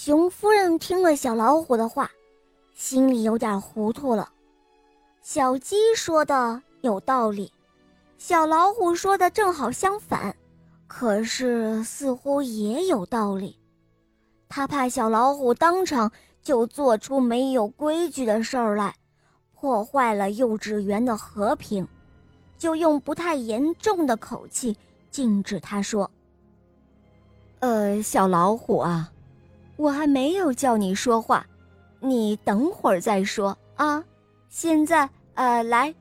熊夫人听了小老虎的话，心里有点糊涂了。小鸡说的有道理，小老虎说的正好相反，可是似乎也有道理。他怕小老虎当场就做出没有规矩的事儿来，破坏了幼稚园的和平，就用不太严重的口气禁止他说：“呃，小老虎啊。”我还没有叫你说话，你等会儿再说啊！现在，呃，来，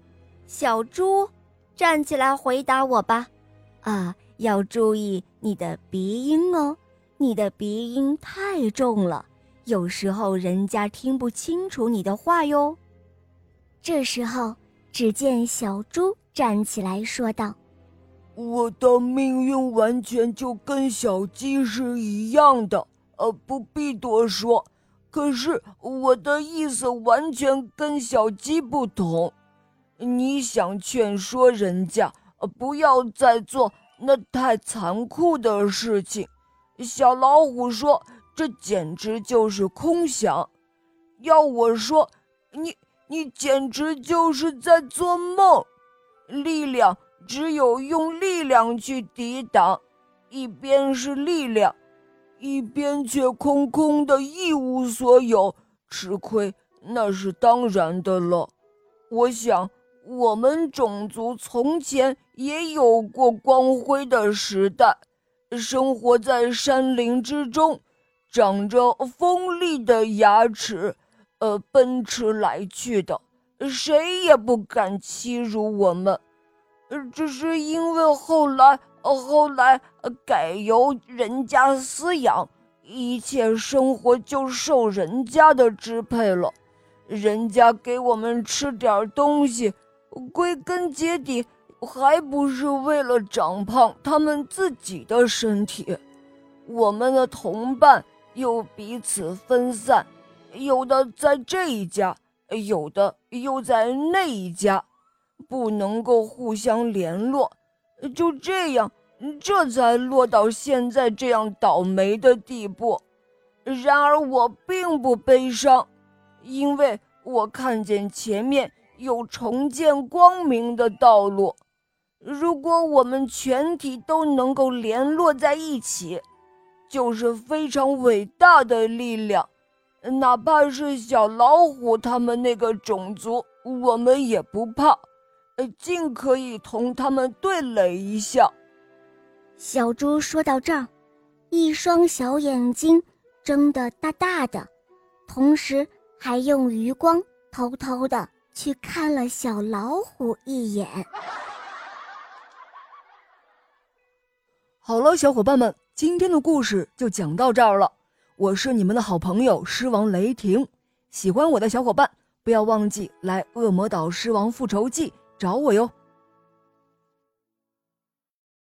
小猪，站起来回答我吧！啊，要注意你的鼻音哦，你的鼻音太重了，有时候人家听不清楚你的话哟。这时候，只见小猪站起来说道：“我的命运完全就跟小鸡是一样的。”呃，不必多说。可是我的意思完全跟小鸡不同。你想劝说人家，呃，不要再做那太残酷的事情。小老虎说：“这简直就是空想。”要我说，你你简直就是在做梦。力量只有用力量去抵挡，一边是力量。一边却空空的一无所有，吃亏那是当然的了。我想，我们种族从前也有过光辉的时代，生活在山林之中，长着锋利的牙齿，呃，奔驰来去的，谁也不敢欺辱我们。只是因为后来。后来改由人家饲养，一切生活就受人家的支配了。人家给我们吃点东西，归根结底还不是为了长胖他们自己的身体。我们的同伴又彼此分散，有的在这一家，有的又在那一家，不能够互相联络。就这样。这才落到现在这样倒霉的地步。然而我并不悲伤，因为我看见前面有重见光明的道路。如果我们全体都能够联络在一起，就是非常伟大的力量。哪怕是小老虎他们那个种族，我们也不怕，呃尽可以同他们对垒一下。小猪说到这儿，一双小眼睛睁得大大的，同时还用余光偷偷的去看了小老虎一眼。好了，小伙伴们，今天的故事就讲到这儿了。我是你们的好朋友狮王雷霆，喜欢我的小伙伴不要忘记来恶魔岛狮王复仇记找我哟。